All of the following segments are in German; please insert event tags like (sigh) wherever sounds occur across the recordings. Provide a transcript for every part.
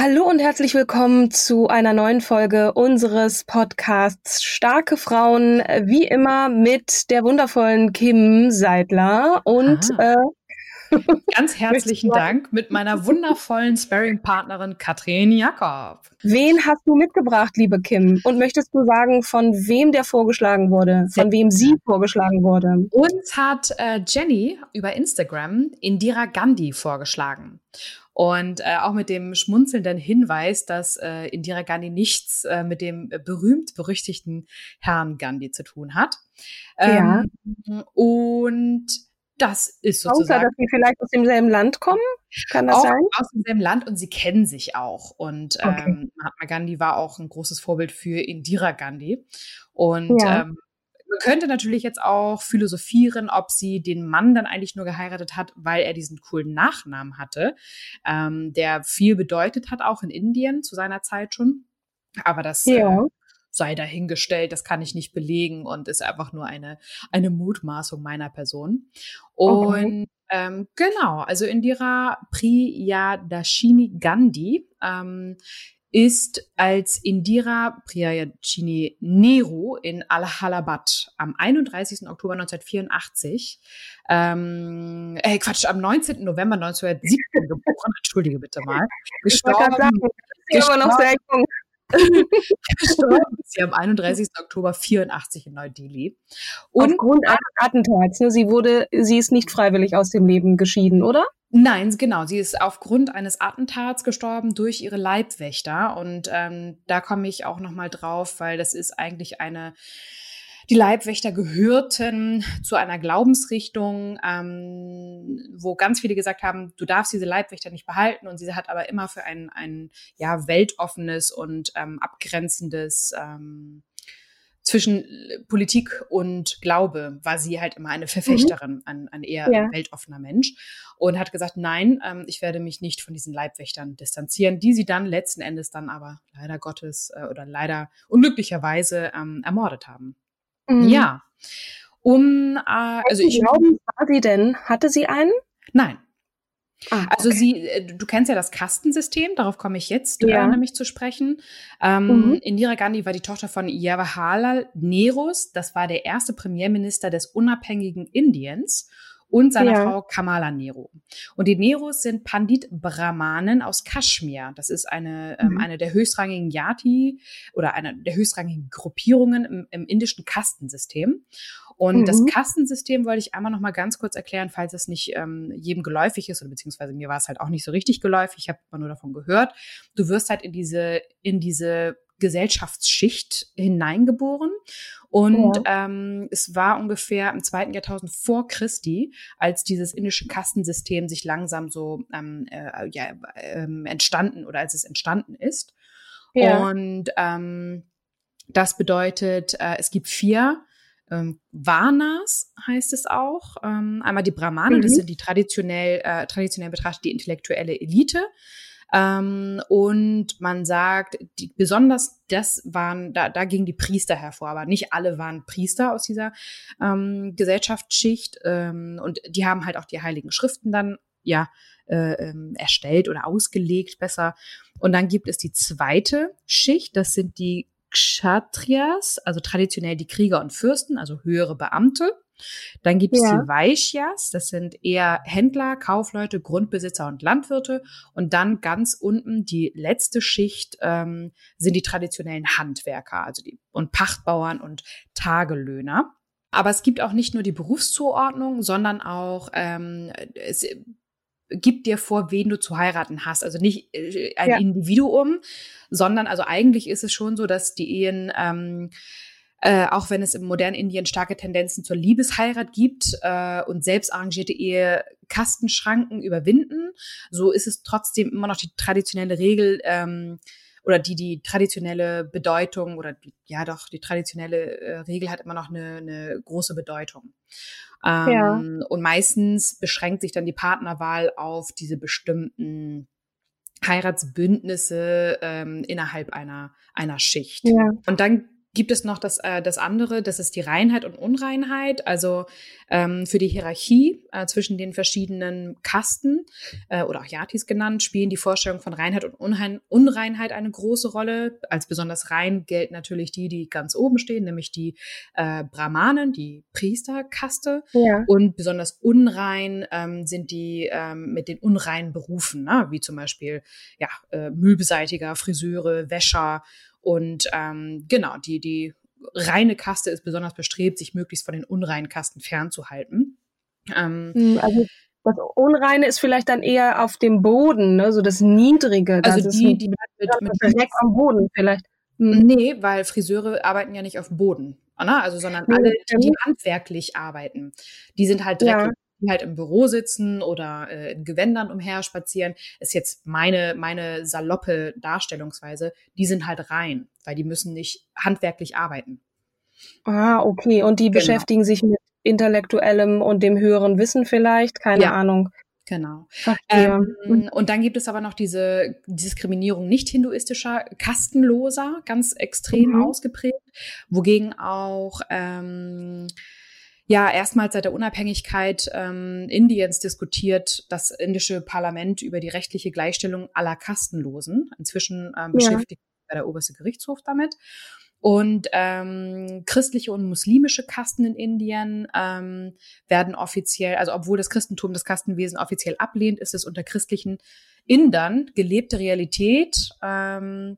Hallo und herzlich willkommen zu einer neuen Folge unseres Podcasts Starke Frauen, wie immer mit der wundervollen Kim Seidler und äh, (laughs) ganz herzlichen Dank mit meiner (laughs) wundervollen Sparring-Partnerin Katrin Jakob. Wen hast du mitgebracht, liebe Kim? Und möchtest du sagen, von wem der vorgeschlagen wurde, von wem sie vorgeschlagen wurde? Uns hat äh, Jenny über Instagram Indira Gandhi vorgeschlagen. Und äh, auch mit dem schmunzelnden Hinweis, dass äh, Indira Gandhi nichts äh, mit dem berühmt-berüchtigten Herrn Gandhi zu tun hat. Ähm, ja. Und das ist sozusagen. Außer, dass sie vielleicht aus demselben Land kommen? Kann das auch sein? Aus demselben Land und sie kennen sich auch. Und okay. ähm, Mahatma Gandhi war auch ein großes Vorbild für Indira Gandhi. Und ja. ähm, man könnte natürlich jetzt auch philosophieren, ob sie den Mann dann eigentlich nur geheiratet hat, weil er diesen coolen Nachnamen hatte, ähm, der viel bedeutet hat, auch in Indien zu seiner Zeit schon. Aber das ja. äh, sei dahingestellt, das kann ich nicht belegen und ist einfach nur eine, eine Mutmaßung meiner Person. Und okay. ähm, genau, also Indira Priyadashini Gandhi ähm, ist als Indira Priyadashini Nehru in Allahabad am 31. Oktober 1984, ähm, äh, Quatsch, am 19. November 1917 geboren, entschuldige bitte mal, (laughs) gestorben. Sagen, gestorben, noch sehr jung. (laughs) gestorben ist sie am 31. Oktober 84 in Neu-Delhi. Und Aufgrund eines Attentats. Ne? Sie wurde, sie ist nicht freiwillig aus dem Leben geschieden, oder? Nein, genau. Sie ist aufgrund eines Attentats gestorben durch ihre Leibwächter. Und ähm, da komme ich auch noch mal drauf, weil das ist eigentlich eine die Leibwächter gehörten zu einer Glaubensrichtung, ähm, wo ganz viele gesagt haben, du darfst diese Leibwächter nicht behalten. Und sie hat aber immer für ein, ein ja, weltoffenes und ähm, abgrenzendes ähm, zwischen Politik und Glaube war sie halt immer eine Verfechterin, mhm. ein, ein eher ja. weltoffener Mensch und hat gesagt, nein, ähm, ich werde mich nicht von diesen Leibwächtern distanzieren, die sie dann letzten Endes dann aber leider Gottes äh, oder leider unglücklicherweise ähm, ermordet haben. Mhm. Ja. Um, äh, also ich. Glauben war sie denn? Hatte sie einen? Nein. Ah, also okay. sie, äh, du kennst ja das Kastensystem, darauf komme ich jetzt äh, ja. äh, nämlich zu sprechen. Ähm, mhm. Indira Gandhi war die Tochter von Jawaharlal Nerus, das war der erste Premierminister des unabhängigen Indiens und seiner ja. Frau Kamala Nehru. Und die Nerus sind Pandit Brahmanen aus Kaschmir. Das ist eine, ähm, mhm. ähm, eine der höchstrangigen Yati oder eine der höchstrangigen Gruppierungen im, im indischen Kastensystem. Und mhm. das Kastensystem wollte ich einmal noch mal ganz kurz erklären, falls es nicht ähm, jedem geläufig ist oder beziehungsweise mir war es halt auch nicht so richtig geläufig. Ich habe immer nur davon gehört. Du wirst halt in diese in diese Gesellschaftsschicht hineingeboren. Und ja. ähm, es war ungefähr im zweiten Jahrtausend vor Christi, als dieses indische Kastensystem sich langsam so ähm, äh, ja, ähm, entstanden oder als es entstanden ist. Ja. Und ähm, das bedeutet, äh, es gibt vier ähm, Varnas heißt es auch. Ähm, einmal die Brahmanen, mhm. das sind die traditionell, äh, traditionell betrachtet die intellektuelle Elite. Ähm, und man sagt, die, besonders das waren, da, da gingen die Priester hervor, aber nicht alle waren Priester aus dieser ähm, Gesellschaftsschicht. Ähm, und die haben halt auch die heiligen Schriften dann, ja, äh, ähm, erstellt oder ausgelegt besser. Und dann gibt es die zweite Schicht, das sind die Kshatriyas, also traditionell die Krieger und Fürsten, also höhere Beamte. Dann gibt es ja. die Vaishyas, das sind eher Händler, Kaufleute, Grundbesitzer und Landwirte. Und dann ganz unten die letzte Schicht ähm, sind die traditionellen Handwerker, also die und Pachtbauern und Tagelöhner. Aber es gibt auch nicht nur die Berufszuordnung, sondern auch ähm, es gibt dir vor, wen du zu heiraten hast. Also nicht äh, ein ja. Individuum, sondern also eigentlich ist es schon so, dass die Ehen ähm, äh, auch wenn es im modernen Indien starke Tendenzen zur Liebesheirat gibt äh, und selbst arrangierte Ehe Kastenschranken überwinden, so ist es trotzdem immer noch die traditionelle Regel ähm, oder die die traditionelle Bedeutung oder die, ja doch die traditionelle äh, Regel hat immer noch eine, eine große Bedeutung. Ähm, ja. Und meistens beschränkt sich dann die Partnerwahl auf diese bestimmten Heiratsbündnisse ähm, innerhalb einer einer Schicht. Ja. Und dann gibt es noch das, äh, das andere, das ist die Reinheit und Unreinheit. Also ähm, für die Hierarchie äh, zwischen den verschiedenen Kasten äh, oder auch Yatis genannt, spielen die Vorstellungen von Reinheit und Unrein Unreinheit eine große Rolle. Als besonders rein gelten natürlich die, die ganz oben stehen, nämlich die äh, Brahmanen, die Priesterkaste. Ja. Und besonders unrein ähm, sind die ähm, mit den unreinen Berufen, ne? wie zum Beispiel ja, äh, Müllbeseitiger, Friseure, Wäscher und ähm, genau, die, die reine Kaste ist besonders bestrebt, sich möglichst von den unreinen Kasten fernzuhalten. Ähm, hm, also das Unreine ist vielleicht dann eher auf dem Boden, ne? so das Niedrige. Das also die, die mit, mit, direkt am Boden vielleicht. Hm. Nee, weil Friseure arbeiten ja nicht auf dem Boden, ne? also sondern alle, die, die handwerklich arbeiten, die sind halt direkt ja die halt im Büro sitzen oder äh, in Gewändern umher spazieren, ist jetzt meine, meine saloppe Darstellungsweise, die sind halt rein, weil die müssen nicht handwerklich arbeiten. Ah, okay. Und die genau. beschäftigen sich mit intellektuellem und dem höheren Wissen vielleicht, keine ja. Ahnung. Genau. Ähm, mhm. und dann gibt es aber noch diese Diskriminierung nicht hinduistischer Kastenloser, ganz extrem mhm. ausgeprägt, wogegen auch ähm, ja erstmals seit der Unabhängigkeit ähm, Indiens diskutiert das indische Parlament über die rechtliche Gleichstellung aller Kastenlosen. Inzwischen ähm, beschäftigt ja. der oberste Gerichtshof damit. Und ähm, christliche und muslimische Kasten in Indien ähm, werden offiziell, also obwohl das Christentum das Kastenwesen offiziell ablehnt, ist es unter christlichen Indern gelebte Realität. Ähm,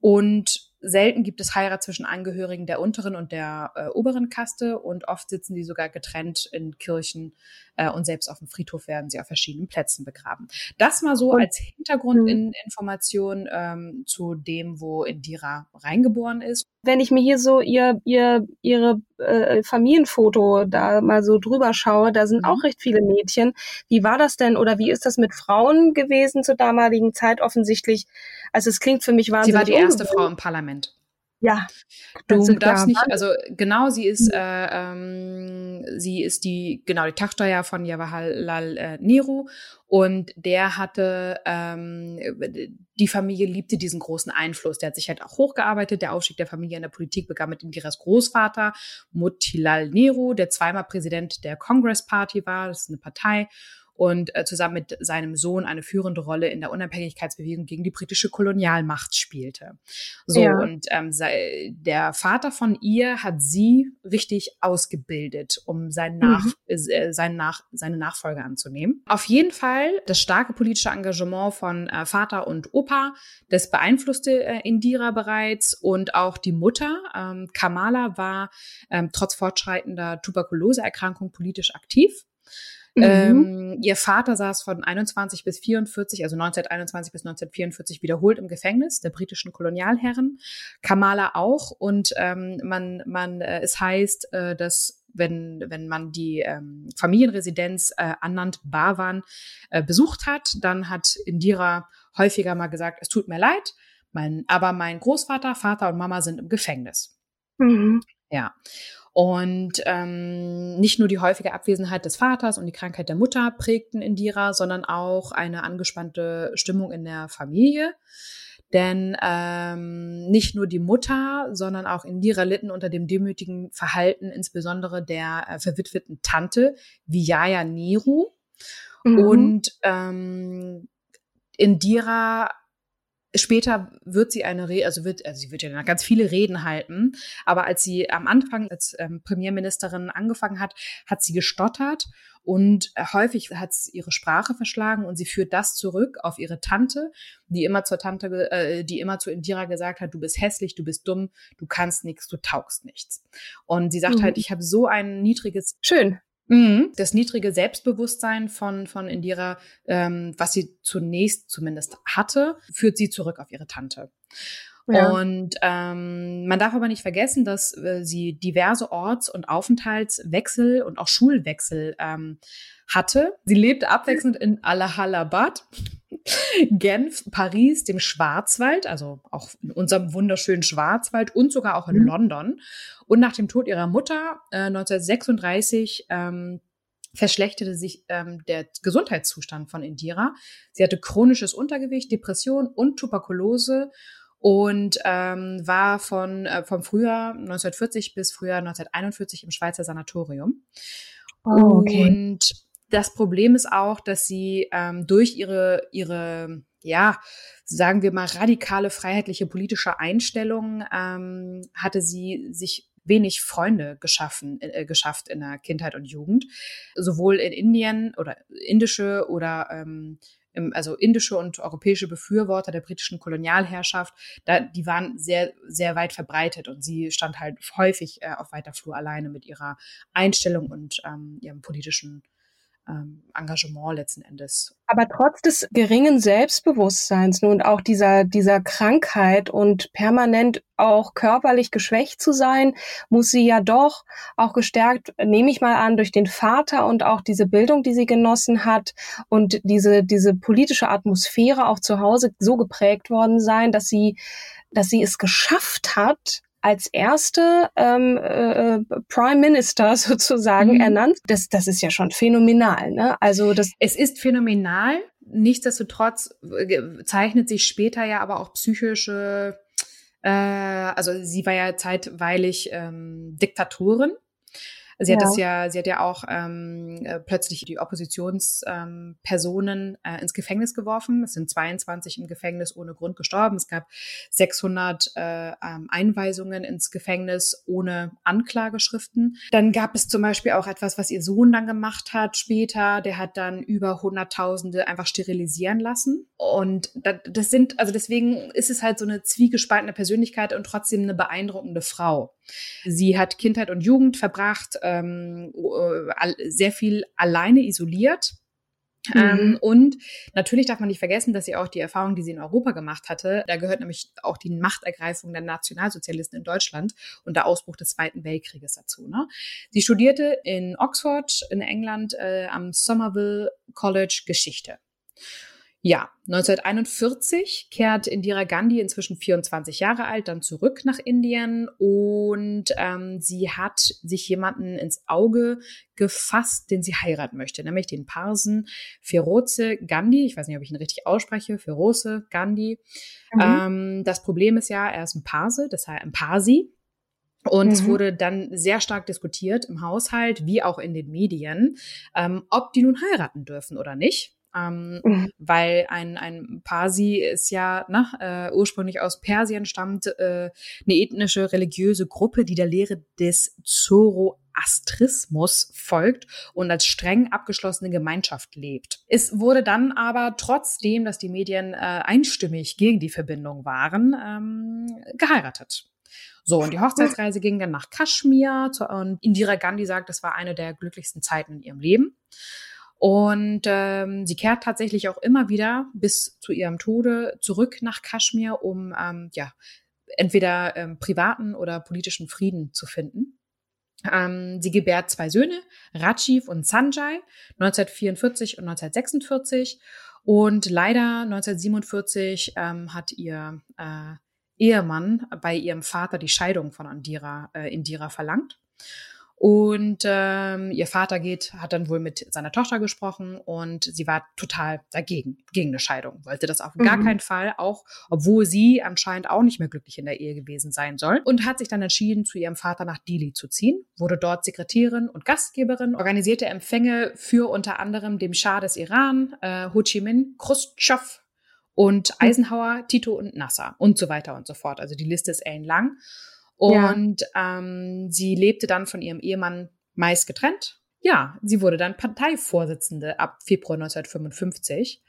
und Selten gibt es Heirat zwischen Angehörigen der unteren und der äh, oberen Kaste und oft sitzen die sogar getrennt in Kirchen äh, und selbst auf dem Friedhof werden sie auf verschiedenen Plätzen begraben. Das mal so als Hintergrundinformation ähm, zu dem, wo Indira reingeboren ist. Wenn ich mir hier so ihr, ihr ihre äh, Familienfoto da mal so drüber schaue, da sind mhm. auch recht viele Mädchen. Wie war das denn oder wie ist das mit Frauen gewesen zur damaligen Zeit offensichtlich? Also es klingt für mich wahnsinnig. Sie war die erste Frau im Parlament. Ja. Du darfst nicht, also genau, sie ist, mhm. äh, ähm, sie ist die, genau, die Tochter von Jawaharlal äh, Nehru und der hatte, ähm, die Familie liebte diesen großen Einfluss. Der hat sich halt auch hochgearbeitet. Der Aufstieg der Familie in der Politik begann mit Indiras Großvater, Motilal Nehru, der zweimal Präsident der Congress Party war, das ist eine Partei und äh, zusammen mit seinem Sohn eine führende Rolle in der Unabhängigkeitsbewegung gegen die britische Kolonialmacht spielte. So, ja. und ähm, sei, der Vater von ihr hat sie richtig ausgebildet, um seinen Nach, mhm. äh, seinen Nach, seine Nachfolge anzunehmen. Auf jeden Fall das starke politische Engagement von äh, Vater und Opa, das beeinflusste äh, Indira bereits und auch die Mutter, ähm, Kamala, war ähm, trotz fortschreitender Tuberkuloseerkrankung politisch aktiv. Mhm. Ähm, ihr Vater saß von 21 bis 44, also 1921 bis 1944 wiederholt im Gefängnis der britischen Kolonialherren. Kamala auch. Und ähm, man, man, äh, es heißt, äh, dass wenn, wenn man die ähm, Familienresidenz äh, Anand Bhavan äh, besucht hat, dann hat Indira häufiger mal gesagt, es tut mir leid, mein, aber mein Großvater, Vater und Mama sind im Gefängnis. Mhm. Ja. Und ähm, nicht nur die häufige Abwesenheit des Vaters und die Krankheit der Mutter prägten Indira, sondern auch eine angespannte Stimmung in der Familie. Denn ähm, nicht nur die Mutter, sondern auch Indira litten unter dem demütigen Verhalten, insbesondere der äh, verwitweten Tante Vijaya Nehru. Mhm. Und ähm, Indira Später wird sie eine Rede, also wird, also sie wird ja ganz viele Reden halten, aber als sie am Anfang als ähm, Premierministerin angefangen hat, hat sie gestottert und äh, häufig hat sie ihre Sprache verschlagen und sie führt das zurück auf ihre Tante, die immer zur Tante, äh, die immer zu Indira gesagt hat, du bist hässlich, du bist dumm, du kannst nichts, du taugst nichts. Und sie sagt mhm. halt, ich habe so ein niedriges Schön. Mhm. Das niedrige Selbstbewusstsein von, von Indira, ähm, was sie zunächst zumindest hatte, führt sie zurück auf ihre Tante. Ja. Und ähm, man darf aber nicht vergessen, dass äh, sie diverse Orts- und Aufenthaltswechsel und auch Schulwechsel ähm, hatte. Sie lebte abwechselnd in Allahabad, Genf, Paris, dem Schwarzwald, also auch in unserem wunderschönen Schwarzwald und sogar auch in mhm. London. Und nach dem Tod ihrer Mutter äh, 1936 ähm, verschlechterte sich ähm, der Gesundheitszustand von Indira. Sie hatte chronisches Untergewicht, Depression und Tuberkulose und ähm, war von äh, vom Frühjahr 1940 bis Frühjahr 1941 im Schweizer Sanatorium. Oh, okay. Und das Problem ist auch, dass sie ähm, durch ihre ihre ja sagen wir mal radikale freiheitliche politische Einstellung ähm, hatte sie sich wenig Freunde geschaffen, äh, geschafft in der Kindheit und Jugend, sowohl in Indien oder indische oder ähm, also indische und europäische Befürworter der britischen Kolonialherrschaft, da, die waren sehr, sehr weit verbreitet und sie stand halt häufig äh, auf weiter Flur alleine mit ihrer Einstellung und ähm, ihrem politischen ähm, Engagement letzten Endes. Aber trotz des geringen Selbstbewusstseins nun auch dieser, dieser Krankheit und permanent auch körperlich geschwächt zu sein, muss sie ja doch auch gestärkt, nehme ich mal an, durch den Vater und auch diese Bildung, die sie genossen hat und diese, diese politische Atmosphäre auch zu Hause so geprägt worden sein, dass sie, dass sie es geschafft hat, als erste ähm, äh, Prime Minister (laughs) sozusagen mhm. ernannt. Das, das ist ja schon phänomenal. Ne? Also das es ist phänomenal. Nichtsdestotrotz äh, zeichnet sich später ja aber auch psychische, äh, also sie war ja zeitweilig ähm, Diktatorin Sie ja. hat das ja, sie hat ja auch ähm, äh, plötzlich die Oppositionspersonen ähm, äh, ins Gefängnis geworfen. Es sind 22 im Gefängnis ohne Grund gestorben. Es gab 600 äh, ähm, Einweisungen ins Gefängnis ohne Anklageschriften. Dann gab es zum Beispiel auch etwas, was ihr Sohn dann gemacht hat später. Der hat dann über Hunderttausende einfach sterilisieren lassen. Und das sind, also deswegen ist es halt so eine zwiegespaltene Persönlichkeit und trotzdem eine beeindruckende Frau. Sie hat Kindheit und Jugend verbracht, ähm, äh, sehr viel alleine isoliert. Mhm. Ähm, und natürlich darf man nicht vergessen, dass sie auch die Erfahrung, die sie in Europa gemacht hatte, da gehört nämlich auch die Machtergreifung der Nationalsozialisten in Deutschland und der Ausbruch des Zweiten Weltkrieges dazu. Ne? Sie studierte in Oxford in England äh, am Somerville College Geschichte. Ja, 1941 kehrt Indira Gandhi, inzwischen 24 Jahre alt, dann zurück nach Indien und ähm, sie hat sich jemanden ins Auge gefasst, den sie heiraten möchte, nämlich den Parsen Feroze Gandhi. Ich weiß nicht, ob ich ihn richtig ausspreche. Feroze Gandhi. Mhm. Ähm, das Problem ist ja, er ist ein Parse, das heißt ein Parsi. Und mhm. es wurde dann sehr stark diskutiert im Haushalt wie auch in den Medien, ähm, ob die nun heiraten dürfen oder nicht. Ähm, mhm. Weil ein, ein Parsi ist ja ne, äh, ursprünglich aus Persien stammt, äh, eine ethnische, religiöse Gruppe, die der Lehre des Zoroastrismus folgt und als streng abgeschlossene Gemeinschaft lebt. Es wurde dann aber trotzdem, dass die Medien äh, einstimmig gegen die Verbindung waren, ähm, geheiratet. So, und die Hochzeitsreise ging dann nach Kaschmir und Indira Gandhi sagt, das war eine der glücklichsten Zeiten in ihrem Leben. Und ähm, sie kehrt tatsächlich auch immer wieder bis zu ihrem Tode zurück nach Kaschmir, um ähm, ja entweder ähm, privaten oder politischen Frieden zu finden. Ähm, sie gebärt zwei Söhne, Rajiv und Sanjay, 1944 und 1946. Und leider 1947 ähm, hat ihr äh, Ehemann bei ihrem Vater die Scheidung von Indira, äh, Indira verlangt. Und ähm, ihr Vater geht, hat dann wohl mit seiner Tochter gesprochen und sie war total dagegen, gegen eine Scheidung. Wollte das auf mhm. gar keinen Fall, auch obwohl sie anscheinend auch nicht mehr glücklich in der Ehe gewesen sein soll. Und hat sich dann entschieden, zu ihrem Vater nach Dili zu ziehen, wurde dort Sekretärin und Gastgeberin, organisierte Empfänge für unter anderem dem Schah des Iran, äh, Ho Chi Minh, Khrushchev und hm. Eisenhower, Tito und Nasser und so weiter und so fort. Also die Liste ist ellenlang. Und ja. ähm, sie lebte dann von ihrem Ehemann meist getrennt. Ja, sie wurde dann Parteivorsitzende ab Februar 1955.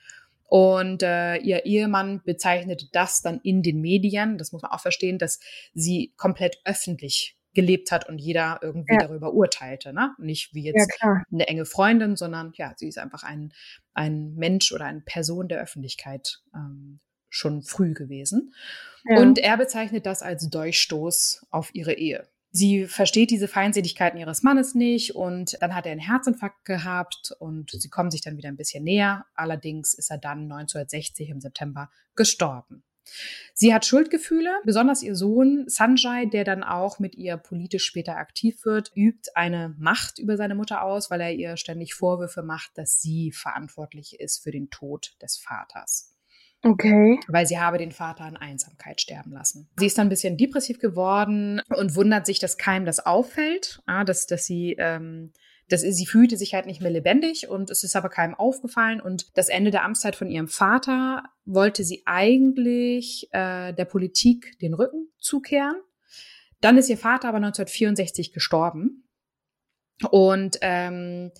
Und äh, ihr Ehemann bezeichnete das dann in den Medien, das muss man auch verstehen, dass sie komplett öffentlich gelebt hat und jeder irgendwie ja. darüber urteilte. Ne? Nicht wie jetzt ja, eine enge Freundin, sondern ja, sie ist einfach ein, ein Mensch oder eine Person der Öffentlichkeit ähm, schon früh gewesen. Ja. Und er bezeichnet das als Durchstoß auf ihre Ehe. Sie versteht diese Feindseligkeiten ihres Mannes nicht und dann hat er einen Herzinfarkt gehabt und sie kommen sich dann wieder ein bisschen näher. Allerdings ist er dann 1960 im September gestorben. Sie hat Schuldgefühle, besonders ihr Sohn Sanjay, der dann auch mit ihr politisch später aktiv wird, übt eine Macht über seine Mutter aus, weil er ihr ständig Vorwürfe macht, dass sie verantwortlich ist für den Tod des Vaters. Okay. Weil sie habe den Vater an Einsamkeit sterben lassen. Sie ist dann ein bisschen depressiv geworden und wundert sich, dass keinem das auffällt, dass, dass sie ähm, das, sie fühlte sich halt nicht mehr lebendig und es ist aber keinem aufgefallen. Und das Ende der Amtszeit von ihrem Vater wollte sie eigentlich äh, der Politik den Rücken zukehren. Dann ist ihr Vater aber 1964 gestorben. Und ähm,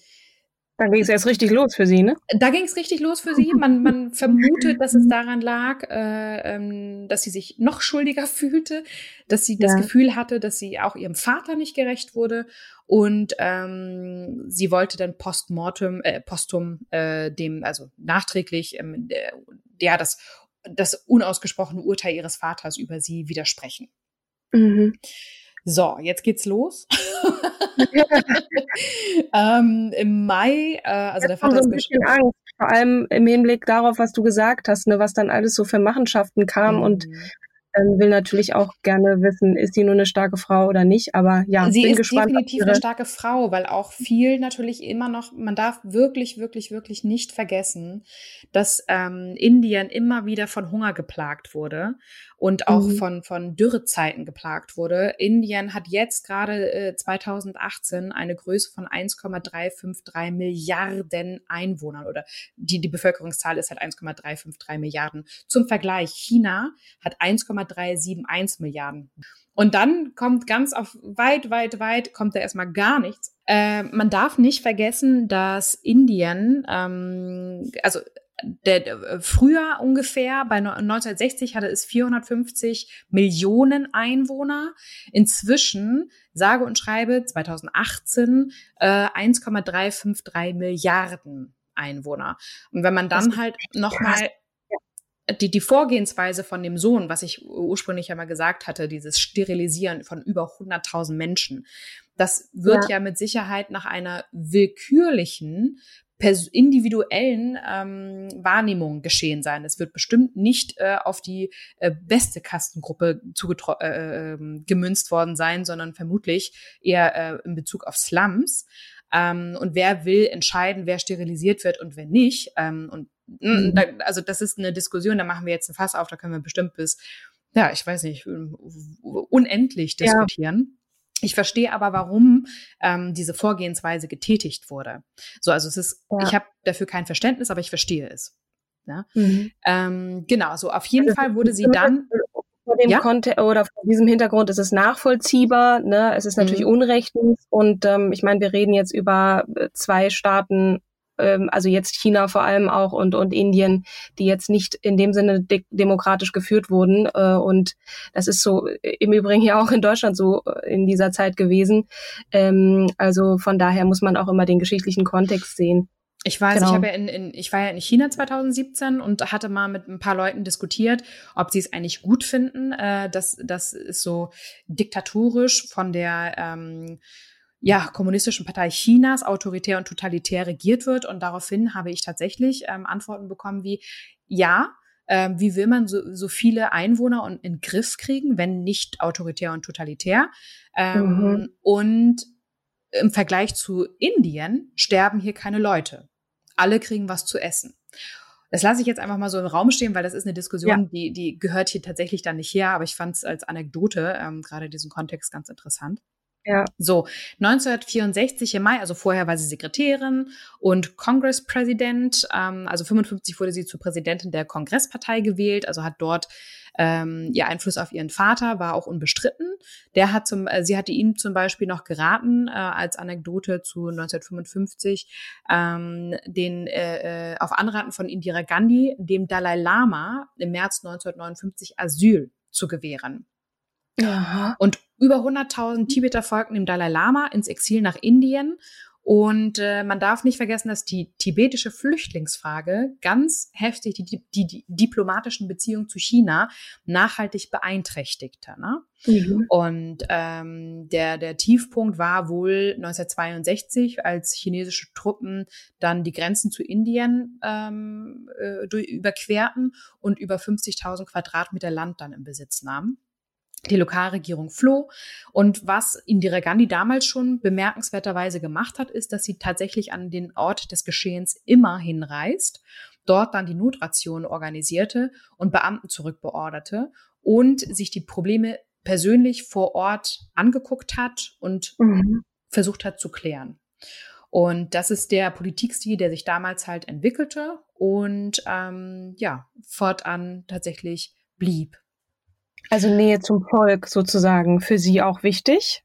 dann ging es erst richtig los für sie, ne? Da ging es richtig los für sie. Man, man (laughs) vermutet, dass es daran lag, äh, ähm, dass sie sich noch schuldiger (laughs) fühlte, dass sie ja. das Gefühl hatte, dass sie auch ihrem Vater nicht gerecht wurde und ähm, sie wollte dann postmortem, äh, postum äh, dem, also nachträglich, ähm, der, der das das unausgesprochene Urteil ihres Vaters über sie widersprechen. Mhm. So, jetzt geht's los. (laughs) ähm, Im Mai, äh, also der Vater so ein bisschen Angst, vor allem im Hinblick darauf, was du gesagt hast, ne, was dann alles so für Machenschaften kam mhm. und ähm, will natürlich auch gerne wissen, ist sie nur eine starke Frau oder nicht. Aber ja, sie bin ist gespannt, definitiv eine starke Frau, weil auch viel natürlich immer noch, man darf wirklich, wirklich, wirklich nicht vergessen, dass ähm, Indien immer wieder von Hunger geplagt wurde und auch mhm. von, von Dürrezeiten geplagt wurde. Indien hat jetzt gerade äh, 2018 eine Größe von 1,353 Milliarden Einwohnern oder die, die Bevölkerungszahl ist halt 1,353 Milliarden. Zum Vergleich, China hat 1,371 Milliarden. Und dann kommt ganz auf weit, weit, weit, kommt da erstmal gar nichts. Äh, man darf nicht vergessen, dass Indien, ähm, also der, äh, früher ungefähr, bei 1960 hatte es 450 Millionen Einwohner. Inzwischen, sage und schreibe, 2018 äh, 1,353 Milliarden Einwohner. Und wenn man dann halt nochmal die, die Vorgehensweise von dem Sohn, was ich ursprünglich ja mal gesagt hatte, dieses Sterilisieren von über 100.000 Menschen, das wird ja. ja mit Sicherheit nach einer willkürlichen individuellen ähm, Wahrnehmung geschehen sein. Es wird bestimmt nicht äh, auf die äh, beste Kastengruppe äh, ähm, gemünzt worden sein, sondern vermutlich eher äh, in Bezug auf Slums. Ähm, und wer will entscheiden, wer sterilisiert wird und wer nicht. Ähm, und mm, mhm. da, also das ist eine Diskussion, da machen wir jetzt ein Fass auf, da können wir bestimmt bis, ja, ich weiß nicht, unendlich diskutieren. Ja. Ich verstehe aber, warum ähm, diese Vorgehensweise getätigt wurde. So, also es ist, ja. ich habe dafür kein Verständnis, aber ich verstehe es. Ja? Mhm. Ähm, genau, so auf jeden also, Fall wurde sie dann. Vor dem ja? Konte oder vor diesem Hintergrund ist es nachvollziehbar, ne? Es ist natürlich mhm. unrechtens und ähm, ich meine, wir reden jetzt über äh, zwei Staaten ähm, also jetzt China vor allem auch und, und Indien, die jetzt nicht in dem Sinne de demokratisch geführt wurden. Äh, und das ist so im Übrigen ja auch in Deutschland so äh, in dieser Zeit gewesen. Ähm, also von daher muss man auch immer den geschichtlichen Kontext sehen. Ich weiß, genau. ich habe ja in, in, ich war ja in China 2017 und hatte mal mit ein paar Leuten diskutiert, ob sie es eigentlich gut finden, äh, dass das ist so diktatorisch von der ähm, ja, kommunistischen Partei Chinas autoritär und totalitär regiert wird. Und daraufhin habe ich tatsächlich ähm, Antworten bekommen wie, ja, ähm, wie will man so, so viele Einwohner in, in Griff kriegen, wenn nicht autoritär und totalitär? Ähm, mhm. Und im Vergleich zu Indien sterben hier keine Leute. Alle kriegen was zu essen. Das lasse ich jetzt einfach mal so im Raum stehen, weil das ist eine Diskussion, ja. die, die gehört hier tatsächlich dann nicht her, aber ich fand es als Anekdote ähm, gerade diesen Kontext ganz interessant. Ja. So, 1964 im Mai, also vorher war sie Sekretärin und Kongresspräsident. Ähm, also 55 wurde sie zur Präsidentin der Kongresspartei gewählt, also hat dort ähm, ihr Einfluss auf ihren Vater war auch unbestritten. Der hat zum, äh, sie hatte ihm zum Beispiel noch geraten, äh, als Anekdote zu 1955, ähm, den äh, äh, auf Anraten von Indira Gandhi dem Dalai Lama im März 1959 Asyl zu gewähren. Aha. Und über 100.000 Tibeter folgten dem Dalai Lama ins Exil nach Indien und äh, man darf nicht vergessen, dass die tibetische Flüchtlingsfrage ganz heftig die, die, die diplomatischen Beziehungen zu China nachhaltig beeinträchtigte. Ne? Mhm. Und ähm, der, der Tiefpunkt war wohl 1962, als chinesische Truppen dann die Grenzen zu Indien ähm, äh, durch, überquerten und über 50.000 Quadratmeter Land dann im Besitz nahmen. Die Lokalregierung floh. Und was Indira Gandhi damals schon bemerkenswerterweise gemacht hat, ist, dass sie tatsächlich an den Ort des Geschehens immer hinreist, dort dann die Notration organisierte und Beamten zurückbeorderte und sich die Probleme persönlich vor Ort angeguckt hat und mhm. versucht hat zu klären. Und das ist der Politikstil, der sich damals halt entwickelte und ähm, ja, fortan tatsächlich blieb. Also Nähe zum Volk sozusagen für sie auch wichtig?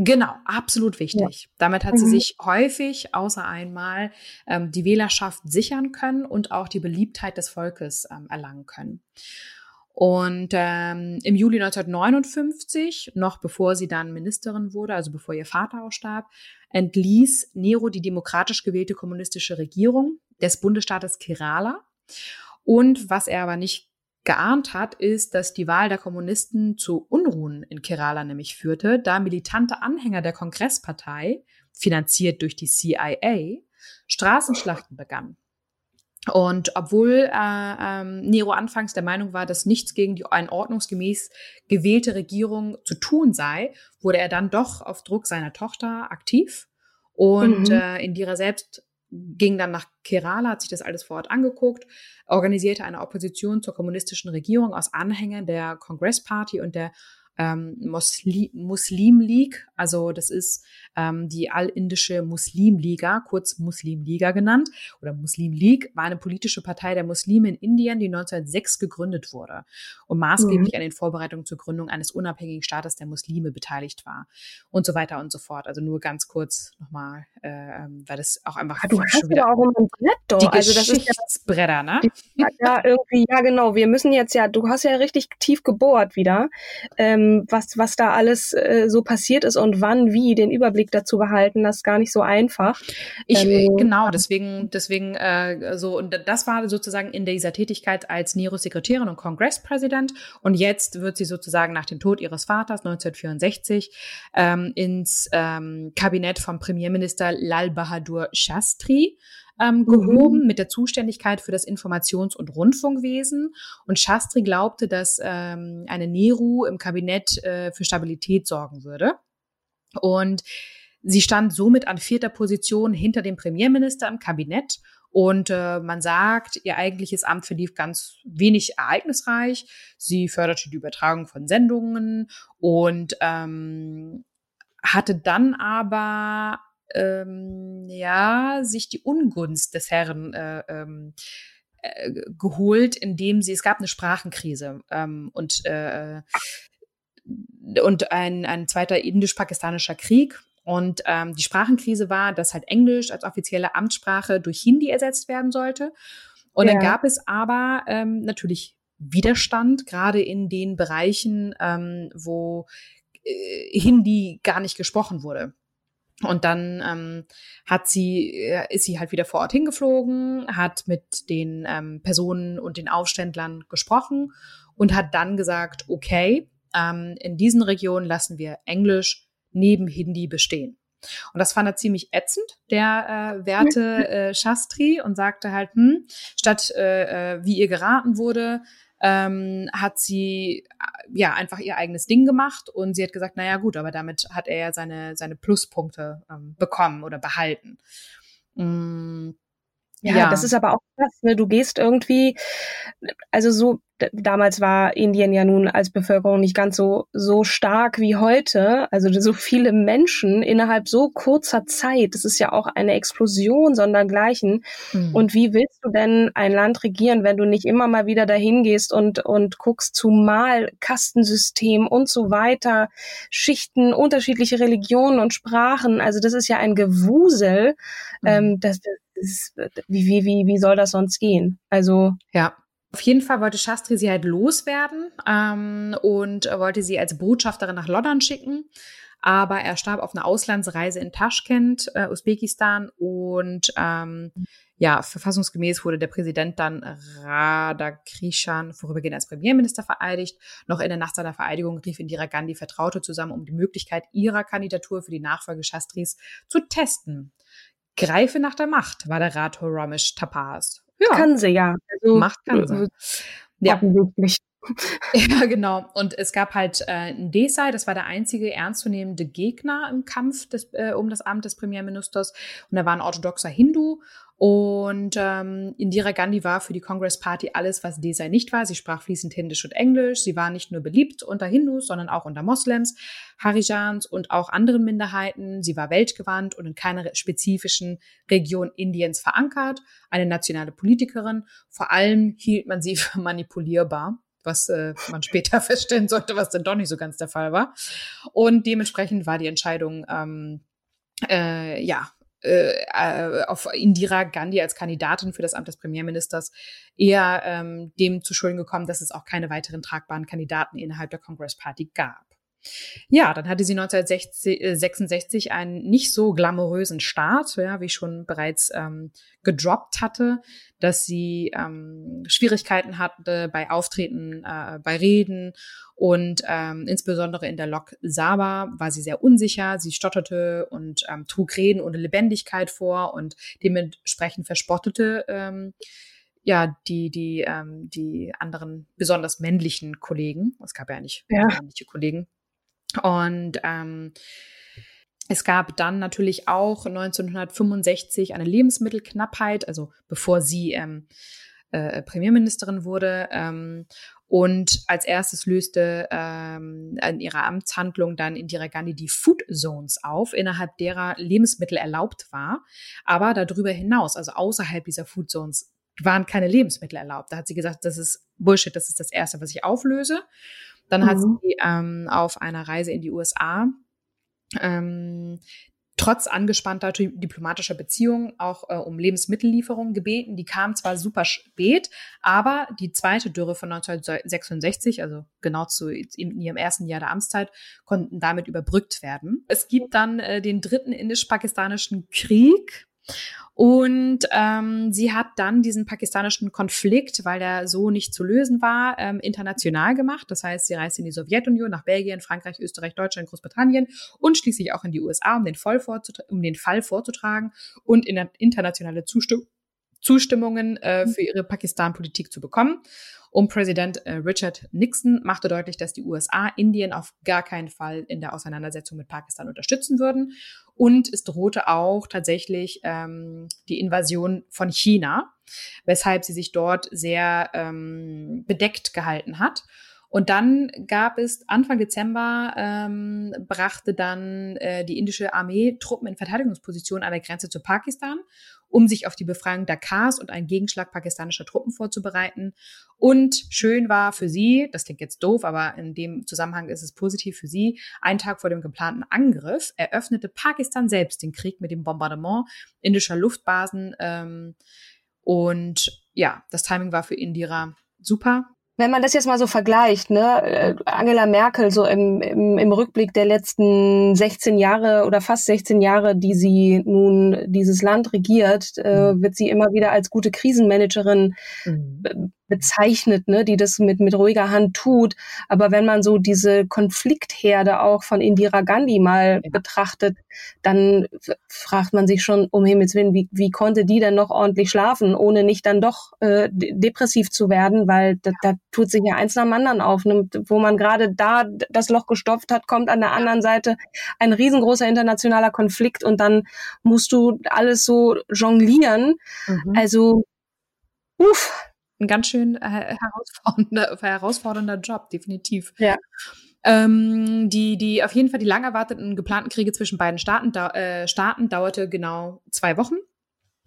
Genau, absolut wichtig. Ja. Damit hat mhm. sie sich häufig, außer einmal, ähm, die Wählerschaft sichern können und auch die Beliebtheit des Volkes ähm, erlangen können. Und ähm, im Juli 1959, noch bevor sie dann Ministerin wurde, also bevor ihr Vater auch starb, entließ Nero die demokratisch gewählte kommunistische Regierung des Bundesstaates Kerala. Und was er aber nicht geahnt hat, ist, dass die Wahl der Kommunisten zu Unruhen in Kerala nämlich führte, da militante Anhänger der Kongresspartei, finanziert durch die CIA, Straßenschlachten begannen. Und obwohl äh, ähm, Nero anfangs der Meinung war, dass nichts gegen die ein ordnungsgemäß gewählte Regierung zu tun sei, wurde er dann doch auf Druck seiner Tochter aktiv. Und mhm. äh, Indira selbst ging dann nach Kerala, hat sich das alles vor Ort angeguckt, organisierte eine Opposition zur kommunistischen Regierung aus Anhängern der Congress Party und der ähm, Muslim, Muslim League, also das ist ähm, die allindische Muslimliga, kurz Muslimliga genannt, oder Muslim League, war eine politische Partei der Muslime in Indien, die 1906 gegründet wurde und maßgeblich mhm. an den Vorbereitungen zur Gründung eines unabhängigen Staates der Muslime beteiligt war und so weiter und so fort. Also nur ganz kurz nochmal, äh, weil das auch einfach ah, du hast schon wieder auch ein Brett doch. Die also das ist ja, ne? ja, irgendwie, ja genau. Wir müssen jetzt ja, du hast ja richtig tief gebohrt wieder. Ähm, ähm, was, was da alles äh, so passiert ist und wann, wie, den Überblick dazu behalten, das ist gar nicht so einfach. Ich, ähm, genau, deswegen, deswegen äh, so, und das war sozusagen in dieser Tätigkeit als Neros Sekretärin und Kongresspräsident. Und jetzt wird sie sozusagen nach dem Tod ihres Vaters 1964 ähm, ins ähm, Kabinett vom Premierminister Lal Bahadur Shastri ähm, mhm. gehoben mhm. mit der Zuständigkeit für das Informations- und Rundfunkwesen. Und Shastri glaubte, dass ähm, eine Nehru im Kabinett äh, für Stabilität sorgen würde. Und sie stand somit an vierter Position hinter dem Premierminister im Kabinett. Und äh, man sagt, ihr eigentliches Amt verlief ganz wenig ereignisreich. Sie förderte die Übertragung von Sendungen und ähm, hatte dann aber ähm, ja, sich die Ungunst des Herrn äh, ähm, äh, geholt, indem sie, es gab eine Sprachenkrise ähm, und, äh, und ein, ein zweiter indisch-pakistanischer Krieg. Und ähm, die Sprachenkrise war, dass halt Englisch als offizielle Amtssprache durch Hindi ersetzt werden sollte. Und ja. dann gab es aber ähm, natürlich Widerstand, gerade in den Bereichen, ähm, wo äh, Hindi gar nicht gesprochen wurde. Und dann ähm, hat sie, äh, ist sie halt wieder vor Ort hingeflogen, hat mit den ähm, Personen und den Aufständlern gesprochen und hat dann gesagt, okay, ähm, in diesen Regionen lassen wir Englisch neben Hindi bestehen. Und das fand er ziemlich ätzend, der äh, werte (laughs) äh, Shastri, und sagte halt, hm, statt äh, äh wie ihr geraten wurde, ähm, hat sie äh, ja einfach ihr eigenes Ding gemacht und sie hat gesagt, naja gut, aber damit hat er ja seine, seine Pluspunkte ähm, bekommen oder behalten. Mm, ja, ja, das ist aber auch krass, ne? Du gehst irgendwie, also so damals war Indien ja nun als Bevölkerung nicht ganz so, so stark wie heute. Also so viele Menschen innerhalb so kurzer Zeit. Das ist ja auch eine Explosion sondergleichen. Mhm. Und wie willst du denn ein Land regieren, wenn du nicht immer mal wieder dahin gehst und, und guckst zumal Kastensystem und so weiter, Schichten, unterschiedliche Religionen und Sprachen. Also das ist ja ein Gewusel. Mhm. Ähm, das, ist, wie, wie, wie, wie soll das sonst gehen? Also. Ja. Auf jeden Fall wollte Shastri sie halt loswerden ähm, und wollte sie als Botschafterin nach London schicken. Aber er starb auf einer Auslandsreise in Taschkent, äh, Usbekistan. Und ähm, ja, verfassungsgemäß wurde der Präsident dann Radakrishan vorübergehend als Premierminister vereidigt. Noch in der Nacht seiner Vereidigung rief Indira Gandhi Vertraute zusammen, um die Möglichkeit ihrer Kandidatur für die Nachfolge Shastris zu testen. Greife nach der Macht, war der Rat Ramesh Tapaz. Ja. Kann sie, ja. Also, Macht kann sie. Äh, ja. Wirklich. (laughs) Ja, genau. Und es gab halt äh, Desai, das war der einzige ernstzunehmende Gegner im Kampf des, äh, um das Amt des Premierministers. Und er war ein orthodoxer Hindu und ähm, Indira Gandhi war für die Congress Party alles, was Desai nicht war. Sie sprach fließend Hindisch und Englisch. Sie war nicht nur beliebt unter Hindus, sondern auch unter Moslems, Harijans und auch anderen Minderheiten. Sie war weltgewandt und in keiner spezifischen Region Indiens verankert. Eine nationale Politikerin. Vor allem hielt man sie (laughs) für manipulierbar was äh, man später (laughs) feststellen sollte, was denn doch nicht so ganz der Fall war. Und dementsprechend war die Entscheidung ähm, äh, ja äh, äh, auf Indira Gandhi als Kandidatin für das Amt des Premierministers eher ähm, dem zu Schulden gekommen, dass es auch keine weiteren tragbaren Kandidaten innerhalb der Congress Party gab. Ja, dann hatte sie 1966 äh, einen nicht so glamourösen Start, ja, wie ich schon bereits ähm, gedroppt hatte, dass sie ähm, Schwierigkeiten hatte bei Auftreten, äh, bei Reden und ähm, insbesondere in der Lok Saba war sie sehr unsicher. Sie stotterte und ähm, trug Reden ohne Lebendigkeit vor und dementsprechend verspottete ähm, ja die die ähm, die anderen besonders männlichen Kollegen. Es gab ja nicht ja. männliche Kollegen und ähm, es gab dann natürlich auch 1965 eine Lebensmittelknappheit, also bevor sie ähm, äh, Premierministerin wurde. Ähm, und als erstes löste ähm, in ihrer Amtshandlung dann Indira Gandhi die Food Zones auf, innerhalb derer Lebensmittel erlaubt war. Aber darüber hinaus, also außerhalb dieser Food Zones, waren keine Lebensmittel erlaubt. Da hat sie gesagt, das ist Bullshit, das ist das Erste, was ich auflöse. Dann mhm. hat sie ähm, auf einer Reise in die USA ähm, trotz angespannter diplomatischer Beziehungen auch äh, um Lebensmittellieferungen gebeten. Die kam zwar super spät, aber die zweite Dürre von 1966, also genau zu in ihrem ersten Jahr der Amtszeit, konnten damit überbrückt werden. Es gibt dann äh, den dritten indisch-pakistanischen Krieg und ähm, sie hat dann diesen pakistanischen Konflikt, weil der so nicht zu lösen war, ähm, international gemacht. Das heißt, sie reiste in die Sowjetunion, nach Belgien, Frankreich, Österreich, Deutschland, Großbritannien und schließlich auch in die USA, um den, Fall, um den Fall vorzutragen und in internationale Zustimmung Zustimmungen äh, mhm. für ihre Pakistan-Politik zu bekommen. Und Präsident äh, Richard Nixon machte deutlich, dass die USA Indien auf gar keinen Fall in der Auseinandersetzung mit Pakistan unterstützen würden. Und es drohte auch tatsächlich ähm, die Invasion von China, weshalb sie sich dort sehr ähm, bedeckt gehalten hat. Und dann gab es Anfang Dezember ähm, brachte dann äh, die indische Armee Truppen in Verteidigungsposition an der Grenze zu Pakistan um sich auf die Befreiung Dakars und einen Gegenschlag pakistanischer Truppen vorzubereiten. Und schön war für sie, das klingt jetzt doof, aber in dem Zusammenhang ist es positiv für sie, einen Tag vor dem geplanten Angriff eröffnete Pakistan selbst den Krieg mit dem Bombardement indischer Luftbasen. Ähm, und ja, das Timing war für Indira super wenn man das jetzt mal so vergleicht, ne, äh, Angela Merkel so im, im, im Rückblick der letzten 16 Jahre oder fast 16 Jahre, die sie nun dieses Land regiert, äh, mhm. wird sie immer wieder als gute Krisenmanagerin mhm bezeichnet, ne, die das mit, mit ruhiger Hand tut. Aber wenn man so diese Konfliktherde auch von Indira Gandhi mal ja. betrachtet, dann fragt man sich schon, um Himmels Willen, wie, wie konnte die denn noch ordentlich schlafen, ohne nicht dann doch äh, depressiv zu werden, weil da, da tut sich ja eins nach dem anderen auf. Ne? Wo man gerade da das Loch gestopft hat, kommt an der anderen Seite ein riesengroßer internationaler Konflikt und dann musst du alles so jonglieren. Mhm. Also, uff, ein ganz schön äh, herausfordernder, (laughs) herausfordernder Job, definitiv. Ja. Ähm, die, die auf jeden Fall die lang erwarteten geplanten Kriege zwischen beiden Staaten, da, äh, Staaten dauerte genau zwei Wochen.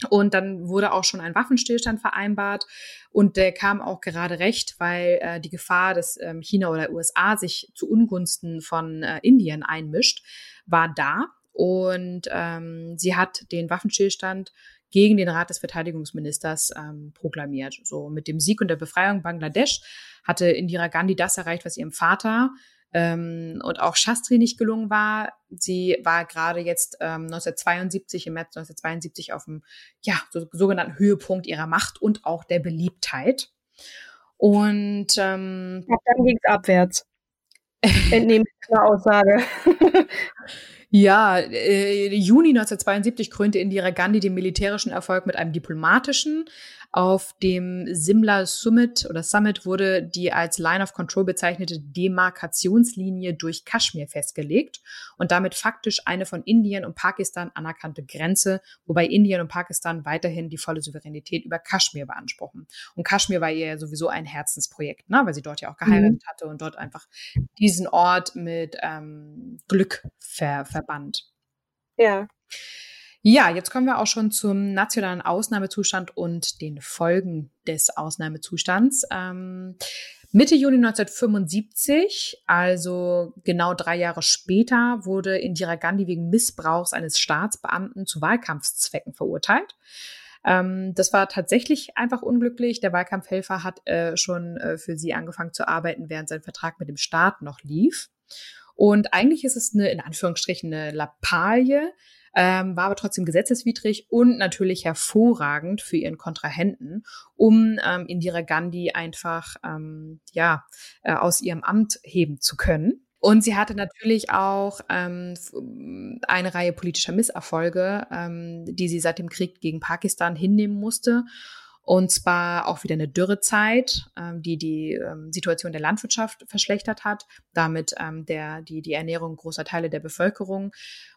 Und dann wurde auch schon ein Waffenstillstand vereinbart und der kam auch gerade recht, weil äh, die Gefahr, dass ähm, China oder USA sich zu Ungunsten von äh, Indien einmischt, war da. Und ähm, sie hat den Waffenstillstand gegen den Rat des Verteidigungsministers ähm, proklamiert. So mit dem Sieg und der Befreiung Bangladesch hatte Indira Gandhi das erreicht, was ihrem Vater ähm, und auch Shastri nicht gelungen war. Sie war gerade jetzt ähm, 1972, im März 1972 auf dem ja, so, sogenannten Höhepunkt ihrer Macht und auch der Beliebtheit. Und ähm, ja, dann ging es abwärts. Entnehme ich Aussage. (laughs) Ja, äh, Juni 1972 krönte Indira Gandhi den militärischen Erfolg mit einem diplomatischen. Auf dem Simla Summit oder Summit wurde die als Line of Control bezeichnete Demarkationslinie durch Kaschmir festgelegt und damit faktisch eine von Indien und Pakistan anerkannte Grenze, wobei Indien und Pakistan weiterhin die volle Souveränität über Kaschmir beanspruchen. Und Kaschmir war ihr ja sowieso ein Herzensprojekt, ne? weil sie dort ja auch geheiratet mhm. hatte und dort einfach diesen Ort mit ähm, Glück ver verband. Ja. Ja, jetzt kommen wir auch schon zum nationalen Ausnahmezustand und den Folgen des Ausnahmezustands. Ähm, Mitte Juni 1975, also genau drei Jahre später, wurde Indira Gandhi wegen Missbrauchs eines Staatsbeamten zu Wahlkampfzwecken verurteilt. Ähm, das war tatsächlich einfach unglücklich. Der Wahlkampfhelfer hat äh, schon äh, für sie angefangen zu arbeiten, während sein Vertrag mit dem Staat noch lief. Und eigentlich ist es eine, in Anführungsstrichen, eine Lappalie, ähm, war aber trotzdem gesetzeswidrig und natürlich hervorragend für ihren Kontrahenten, um ähm, Indira Gandhi einfach ähm, ja äh, aus ihrem Amt heben zu können. Und sie hatte natürlich auch ähm, eine Reihe politischer Misserfolge, ähm, die sie seit dem Krieg gegen Pakistan hinnehmen musste. Und zwar auch wieder eine Dürrezeit, ähm, die die ähm, Situation der Landwirtschaft verschlechtert hat, damit ähm, der, die, die Ernährung großer Teile der Bevölkerung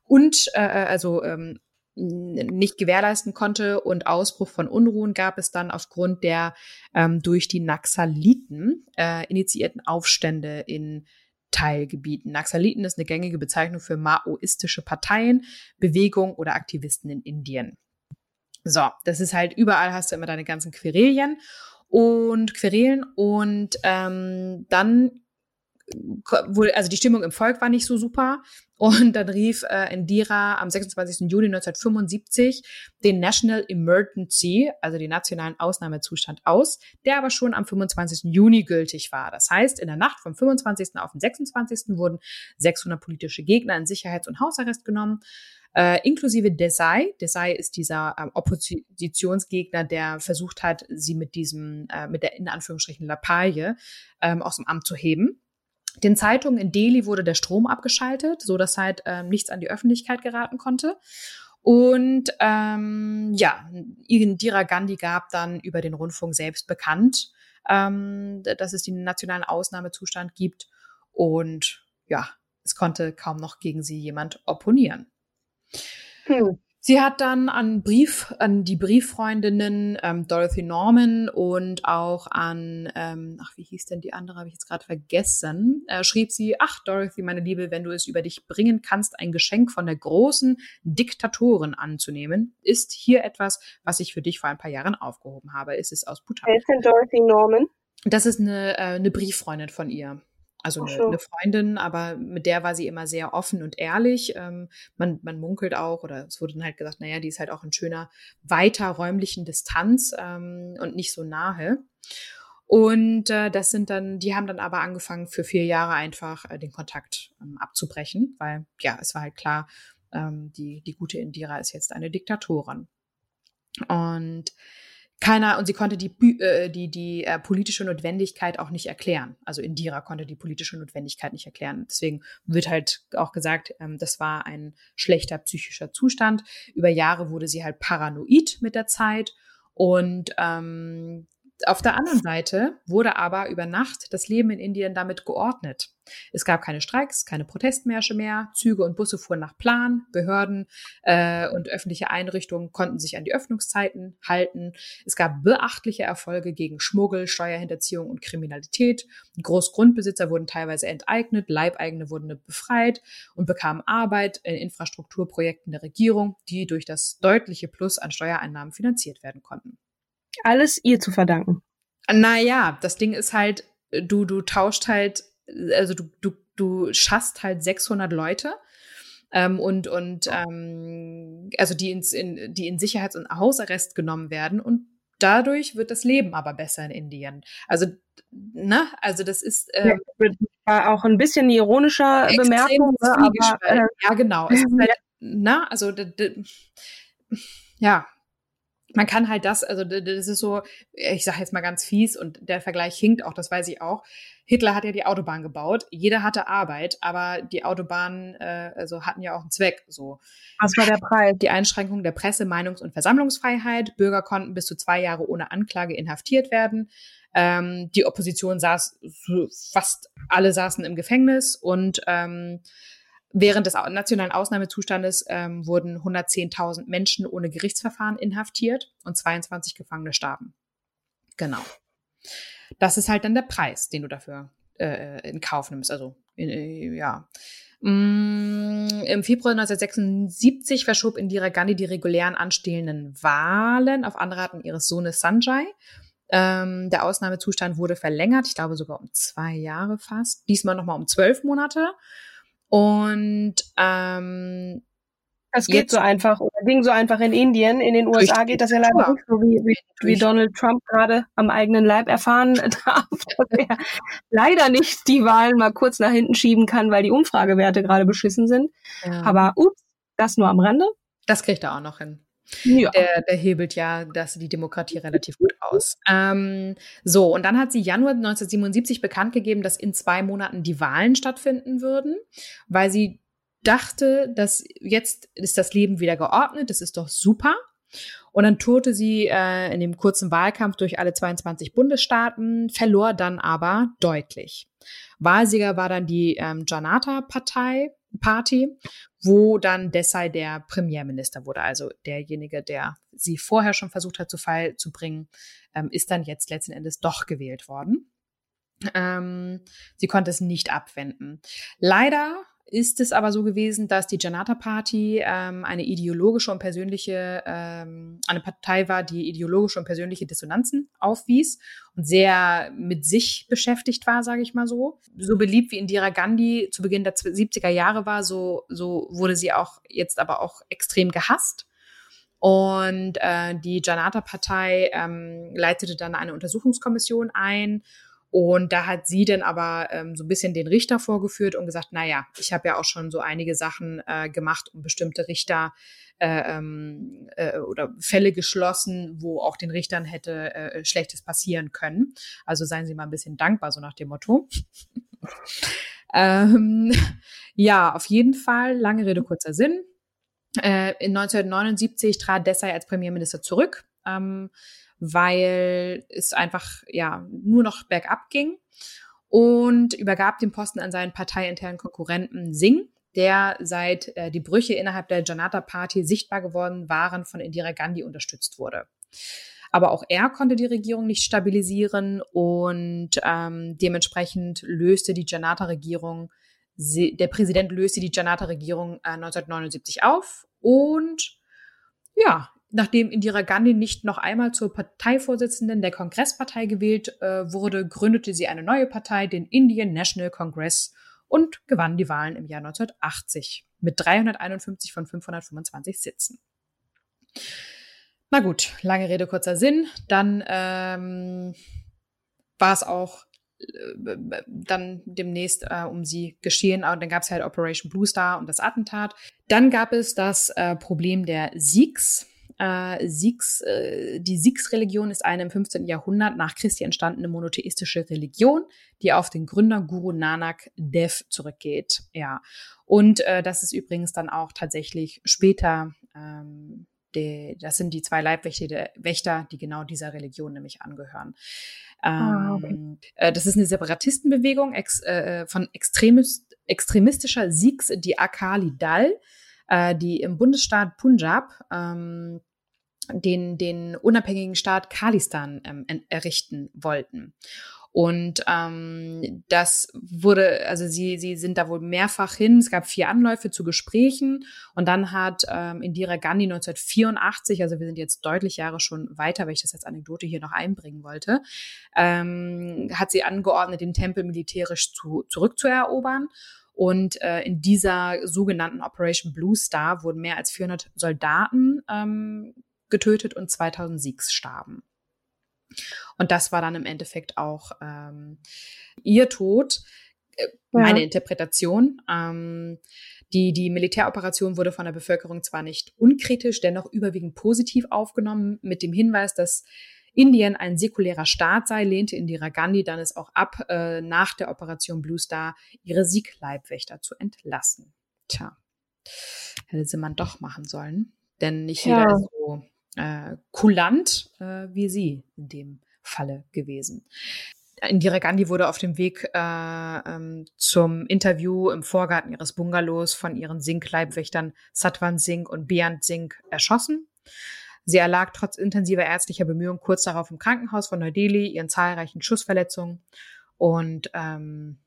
und äh, äh, also ähm, nicht gewährleisten konnte und Ausbruch von Unruhen gab es dann aufgrund der ähm, durch die Naxaliten äh, initiierten Aufstände in Teilgebieten. Naxaliten ist eine gängige Bezeichnung für maoistische Parteien, Bewegungen oder Aktivisten in Indien. So, das ist halt überall hast du immer deine ganzen Querelien und Querelen und ähm, dann also die Stimmung im Volk war nicht so super. Und dann rief äh, Indira am 26. Juli 1975 den National Emergency, also den nationalen Ausnahmezustand aus, der aber schon am 25. Juni gültig war. Das heißt, in der Nacht vom 25. auf den 26. wurden 600 politische Gegner in Sicherheits- und Hausarrest genommen äh, inklusive Desai. Desai ist dieser ähm, Oppositionsgegner, der versucht hat, sie mit diesem, äh, mit der in Anführungsstrichen Lappalie ähm, aus dem Amt zu heben. Den Zeitungen in Delhi wurde der Strom abgeschaltet, so dass halt ähm, nichts an die Öffentlichkeit geraten konnte. Und ähm, ja, Indira Gandhi gab dann über den Rundfunk selbst bekannt, ähm, dass es den nationalen Ausnahmezustand gibt. Und ja, es konnte kaum noch gegen sie jemand opponieren. Hm. Sie hat dann an Brief, an die Brieffreundinnen ähm, Dorothy Norman und auch an, ähm, ach, wie hieß denn die andere, habe ich jetzt gerade vergessen, äh, schrieb sie, ach Dorothy, meine Liebe, wenn du es über dich bringen kannst, ein Geschenk von der großen Diktatorin anzunehmen, ist hier etwas, was ich für dich vor ein paar Jahren aufgehoben habe. Es ist aus Bhutan. Wer ist denn Dorothy Norman? Das ist eine, äh, eine Brieffreundin von ihr. Also eine, eine, Freundin, aber mit der war sie immer sehr offen und ehrlich. Ähm, man, man munkelt auch, oder es wurde dann halt gesagt, naja, die ist halt auch in schöner, weiter räumlichen Distanz ähm, und nicht so nahe. Und äh, das sind dann, die haben dann aber angefangen, für vier Jahre einfach äh, den Kontakt ähm, abzubrechen, weil ja, es war halt klar, ähm, die, die gute Indira ist jetzt eine Diktatorin. Und keiner und sie konnte die, äh, die, die äh, politische Notwendigkeit auch nicht erklären. Also Indira konnte die politische Notwendigkeit nicht erklären. Deswegen wird halt auch gesagt, ähm, das war ein schlechter psychischer Zustand. Über Jahre wurde sie halt paranoid mit der Zeit und ähm, Auf der anderen Seite wurde aber über Nacht das Leben in Indien damit geordnet. Es gab keine Streiks, keine Protestmärsche mehr, Züge und Busse fuhren nach Plan, Behörden äh, und öffentliche Einrichtungen konnten sich an die Öffnungszeiten halten. Es gab beachtliche Erfolge gegen Schmuggel, Steuerhinterziehung und Kriminalität. Großgrundbesitzer wurden teilweise enteignet, Leibeigene wurden befreit und bekamen Arbeit in Infrastrukturprojekten der Regierung, die durch das deutliche Plus an Steuereinnahmen finanziert werden konnten. Alles ihr zu verdanken. Naja, das Ding ist halt, du, du tauscht halt also du, du, du schaffst halt 600 Leute ähm, und, und ähm, also die, ins, in, die in Sicherheits- und Hausarrest genommen werden und dadurch wird das Leben aber besser in Indien. Also, ne, also das ist äh, ja, auch ein bisschen ironischer Bemerkung, ne, aber, äh, ja genau. (laughs) Halt, ne, also ja, man kann halt das, also das ist so, ich sage jetzt mal ganz fies und der Vergleich hinkt auch, das weiß ich auch. Hitler hat ja die Autobahn gebaut, jeder hatte Arbeit, aber die Autobahnen äh, also hatten ja auch einen Zweck. So. Was war der Preis? Die Einschränkung der Presse-, Meinungs- und Versammlungsfreiheit. Bürger konnten bis zu zwei Jahre ohne Anklage inhaftiert werden. Ähm, die Opposition saß, fast alle saßen im Gefängnis und ähm, Während des nationalen Ausnahmezustandes ähm, wurden 110.000 Menschen ohne Gerichtsverfahren inhaftiert und 22 Gefangene starben. Genau. Das ist halt dann der Preis, den du dafür äh, in Kauf nimmst. Also, äh, ja. Mm, Im Februar 1976 verschob Indira Gandhi die regulären anstehenden Wahlen auf Anraten ihres Sohnes Sanjay. Ähm, der Ausnahmezustand wurde verlängert, ich glaube sogar um zwei Jahre fast. Diesmal nochmal um zwölf Monate. Und ähm, das geht so einfach oder ging so einfach in Indien. In den USA geht das ja leider nicht so, wie, wie, wie Donald Trump gerade am eigenen Leib erfahren (laughs) darf, dass er leider nicht die Wahlen mal kurz nach hinten schieben kann, weil die Umfragewerte gerade beschissen sind. Ja. Aber ups, das nur am Rande. Das kriegt er auch noch hin. Ja. Der, der hebelt ja das, die Demokratie relativ gut aus. Ähm, so, und dann hat sie Januar 1977 bekannt gegeben, dass in zwei Monaten die Wahlen stattfinden würden, weil sie dachte, dass jetzt ist das Leben wieder geordnet, das ist doch super. Und dann tourte sie äh, in dem kurzen Wahlkampf durch alle 22 Bundesstaaten, verlor dann aber deutlich. Wahlsieger war dann die ähm, Janata-Partei, Party, wo dann Desai der Premierminister wurde. Also derjenige, der sie vorher schon versucht hat zu Fall zu bringen, ähm, ist dann jetzt letzten Endes doch gewählt worden. Ähm, sie konnte es nicht abwenden. Leider ist es aber so gewesen, dass die Janata Party ähm, eine ideologische und persönliche, ähm, eine Partei war, die ideologische und persönliche Dissonanzen aufwies und sehr mit sich beschäftigt war, sage ich mal so. So beliebt wie Indira Gandhi zu Beginn der 70er Jahre war, so, so wurde sie auch jetzt aber auch extrem gehasst. Und äh, die Janata-Partei ähm, leitete dann eine Untersuchungskommission ein und da hat sie dann aber ähm, so ein bisschen den Richter vorgeführt und gesagt, na ja, ich habe ja auch schon so einige Sachen äh, gemacht, um bestimmte Richter äh, ähm, äh, oder Fälle geschlossen, wo auch den Richtern hätte äh, Schlechtes passieren können. Also seien Sie mal ein bisschen dankbar, so nach dem Motto. (laughs) ähm, ja, auf jeden Fall, lange Rede, kurzer Sinn. Äh, in 1979 trat Desai als Premierminister zurück. Ähm, weil es einfach ja nur noch bergab ging und übergab den Posten an seinen parteiinternen Konkurrenten Singh, der seit äh, die Brüche innerhalb der Janata Party sichtbar geworden waren, von Indira Gandhi unterstützt wurde. Aber auch er konnte die Regierung nicht stabilisieren und ähm, dementsprechend löste die Janata-Regierung, der Präsident löste die Janata-Regierung äh, 1979 auf und ja, Nachdem Indira Gandhi nicht noch einmal zur Parteivorsitzenden der Kongresspartei gewählt äh, wurde, gründete sie eine neue Partei, den Indian National Congress, und gewann die Wahlen im Jahr 1980 mit 351 von 525 Sitzen. Na gut, lange Rede, kurzer Sinn. Dann ähm, war es auch äh, dann demnächst äh, um sie geschehen. Und dann gab es halt Operation Blue Star und das Attentat. Dann gab es das äh, Problem der Sikhs. Äh, Sikhs, äh, die Sikhs-Religion ist eine im 15. Jahrhundert nach Christi entstandene monotheistische Religion, die auf den Gründer Guru Nanak Dev zurückgeht. Ja, und äh, das ist übrigens dann auch tatsächlich später ähm, die, das sind die zwei Leibwächter, Wächter, die genau dieser Religion nämlich angehören. Ah, okay. Ähm, äh, das ist eine Separatistenbewegung ex, äh, von extremist, extremistischer Sikhs, die Akali Dal, äh, die im Bundesstaat Punjab ähm, den, den unabhängigen Staat Khalistan ähm, errichten wollten. Und ähm, das wurde, also sie, sie sind da wohl mehrfach hin. Es gab vier Anläufe zu Gesprächen und dann hat ähm, Indira Gandhi 1984, also wir sind jetzt deutlich Jahre schon weiter, weil ich das als Anekdote hier noch einbringen wollte, ähm, hat sie angeordnet, den Tempel militärisch zu, zurückzuerobern. Und äh, in dieser sogenannten Operation Blue Star wurden mehr als 400 Soldaten ähm, getötet und 2000 Sikhs starben. Und das war dann im Endeffekt auch ähm, ihr Tod. Äh, meine ja. Interpretation. Ähm, die, die Militäroperation wurde von der Bevölkerung zwar nicht unkritisch, dennoch überwiegend positiv aufgenommen, mit dem Hinweis, dass Indien ein säkulärer Staat sei, lehnte Indira Gandhi dann es auch ab, äh, nach der Operation Blue Star ihre Siegleibwächter zu entlassen. Tja, hätte sie man doch machen sollen. Denn nicht ja. jeder ist so äh, kulant äh, wie sie in dem Falle gewesen. Indira Gandhi wurde auf dem Weg äh, ähm, zum Interview im Vorgarten ihres Bungalows von ihren Singh-Leibwächtern Satwan Singh und Beant Singh erschossen. Sie erlag trotz intensiver ärztlicher Bemühungen kurz darauf im Krankenhaus von Neu-Delhi, ihren zahlreichen Schussverletzungen. Und ähm,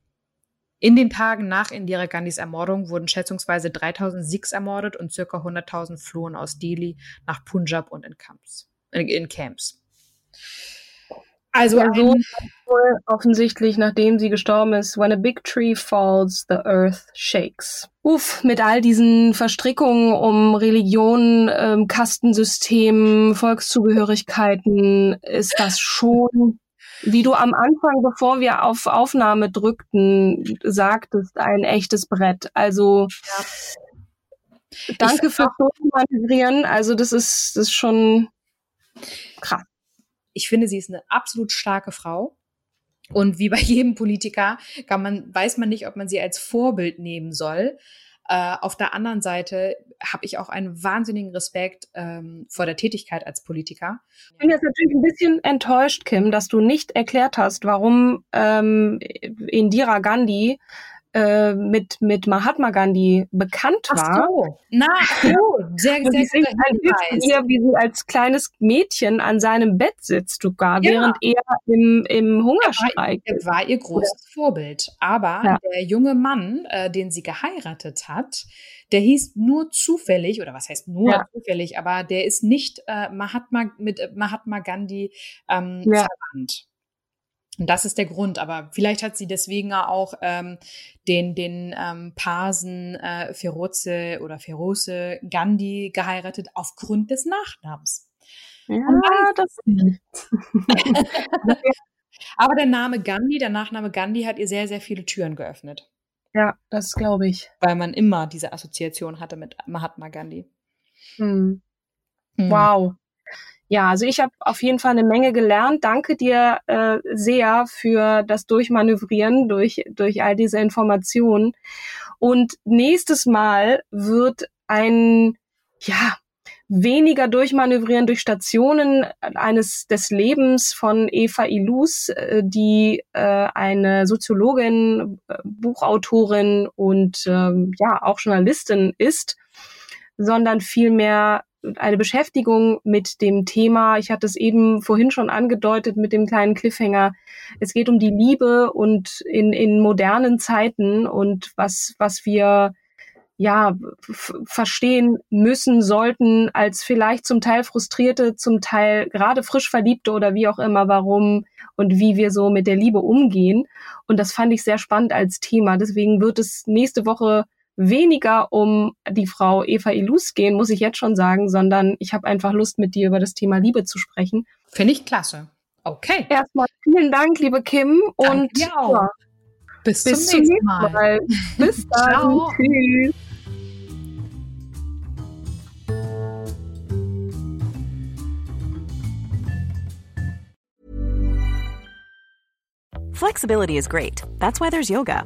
in den Tagen nach Indira Gandhis Ermordung wurden schätzungsweise 3000 Sikhs ermordet und circa 100.000 flohen aus Delhi nach Punjab und in Camps. In Camps. Also ja, so offensichtlich, nachdem sie gestorben ist, when a big tree falls, the earth shakes. Uff, mit all diesen Verstrickungen um Religion, ähm, Kastensystem, Volkszugehörigkeiten ist das schon wie du am Anfang, bevor wir auf Aufnahme drückten, sagtest, ein echtes Brett. Also ja. danke fürs Manövrieren. Also das ist, das ist schon krass. Ich finde, sie ist eine absolut starke Frau. Und wie bei (laughs) jedem Politiker kann man, weiß man nicht, ob man sie als Vorbild nehmen soll. Äh, auf der anderen Seite habe ich auch einen wahnsinnigen Respekt ähm, vor der Tätigkeit als Politiker. Ich bin jetzt natürlich ein bisschen enttäuscht, Kim, dass du nicht erklärt hast, warum ähm, Indira Gandhi äh, mit, mit Mahatma Gandhi bekannt war. Ach so. Na, oh, sehr, sehr guter Hinweis. Ihr, wie sie als kleines Mädchen an seinem Bett sitzt, sogar, ja. während er im, im Hungerstreik Er war, war ihr großes Vorbild. Aber ja. der junge Mann, äh, den sie geheiratet hat, der hieß nur zufällig, oder was heißt nur ja. zufällig, aber der ist nicht äh, Mahatma mit Mahatma Gandhi ähm, verwandt. Und das ist der Grund. Aber vielleicht hat sie deswegen auch ähm, den, den ähm, Parsen äh, Feroze oder Feroze Gandhi geheiratet aufgrund des Nachnamens. Ja, das (laughs) nicht. Aber der Name Gandhi, der Nachname Gandhi hat ihr sehr, sehr viele Türen geöffnet. Ja, das glaube ich. Weil man immer diese Assoziation hatte mit Mahatma Gandhi. Hm. Hm. Wow. Ja, also ich habe auf jeden Fall eine Menge gelernt. Danke dir äh, sehr für das Durchmanövrieren durch, durch all diese Informationen. Und nächstes Mal wird ein, ja, weniger durchmanövrieren durch Stationen eines des Lebens von Eva Ilus, äh, die äh, eine Soziologin, äh, Buchautorin und ähm, ja auch Journalistin ist, sondern vielmehr eine Beschäftigung mit dem Thema. Ich hatte es eben vorhin schon angedeutet mit dem kleinen Cliffhanger. Es geht um die Liebe und in, in modernen Zeiten und was, was wir ja verstehen müssen, sollten als vielleicht zum Teil frustrierte, zum Teil gerade frisch verliebte oder wie auch immer, warum und wie wir so mit der Liebe umgehen. Und das fand ich sehr spannend als Thema. Deswegen wird es nächste Woche weniger um die Frau Eva Ilus gehen, muss ich jetzt schon sagen, sondern ich habe einfach Lust, mit dir über das Thema Liebe zu sprechen. Finde ich klasse. Okay. Erstmal vielen Dank, liebe Kim. Dank und ja, bis, bis, zum, nächsten Mal. Mal. (laughs) Bis dann. Ciao. Tschüss. Flexibility is great. That's why there's yoga.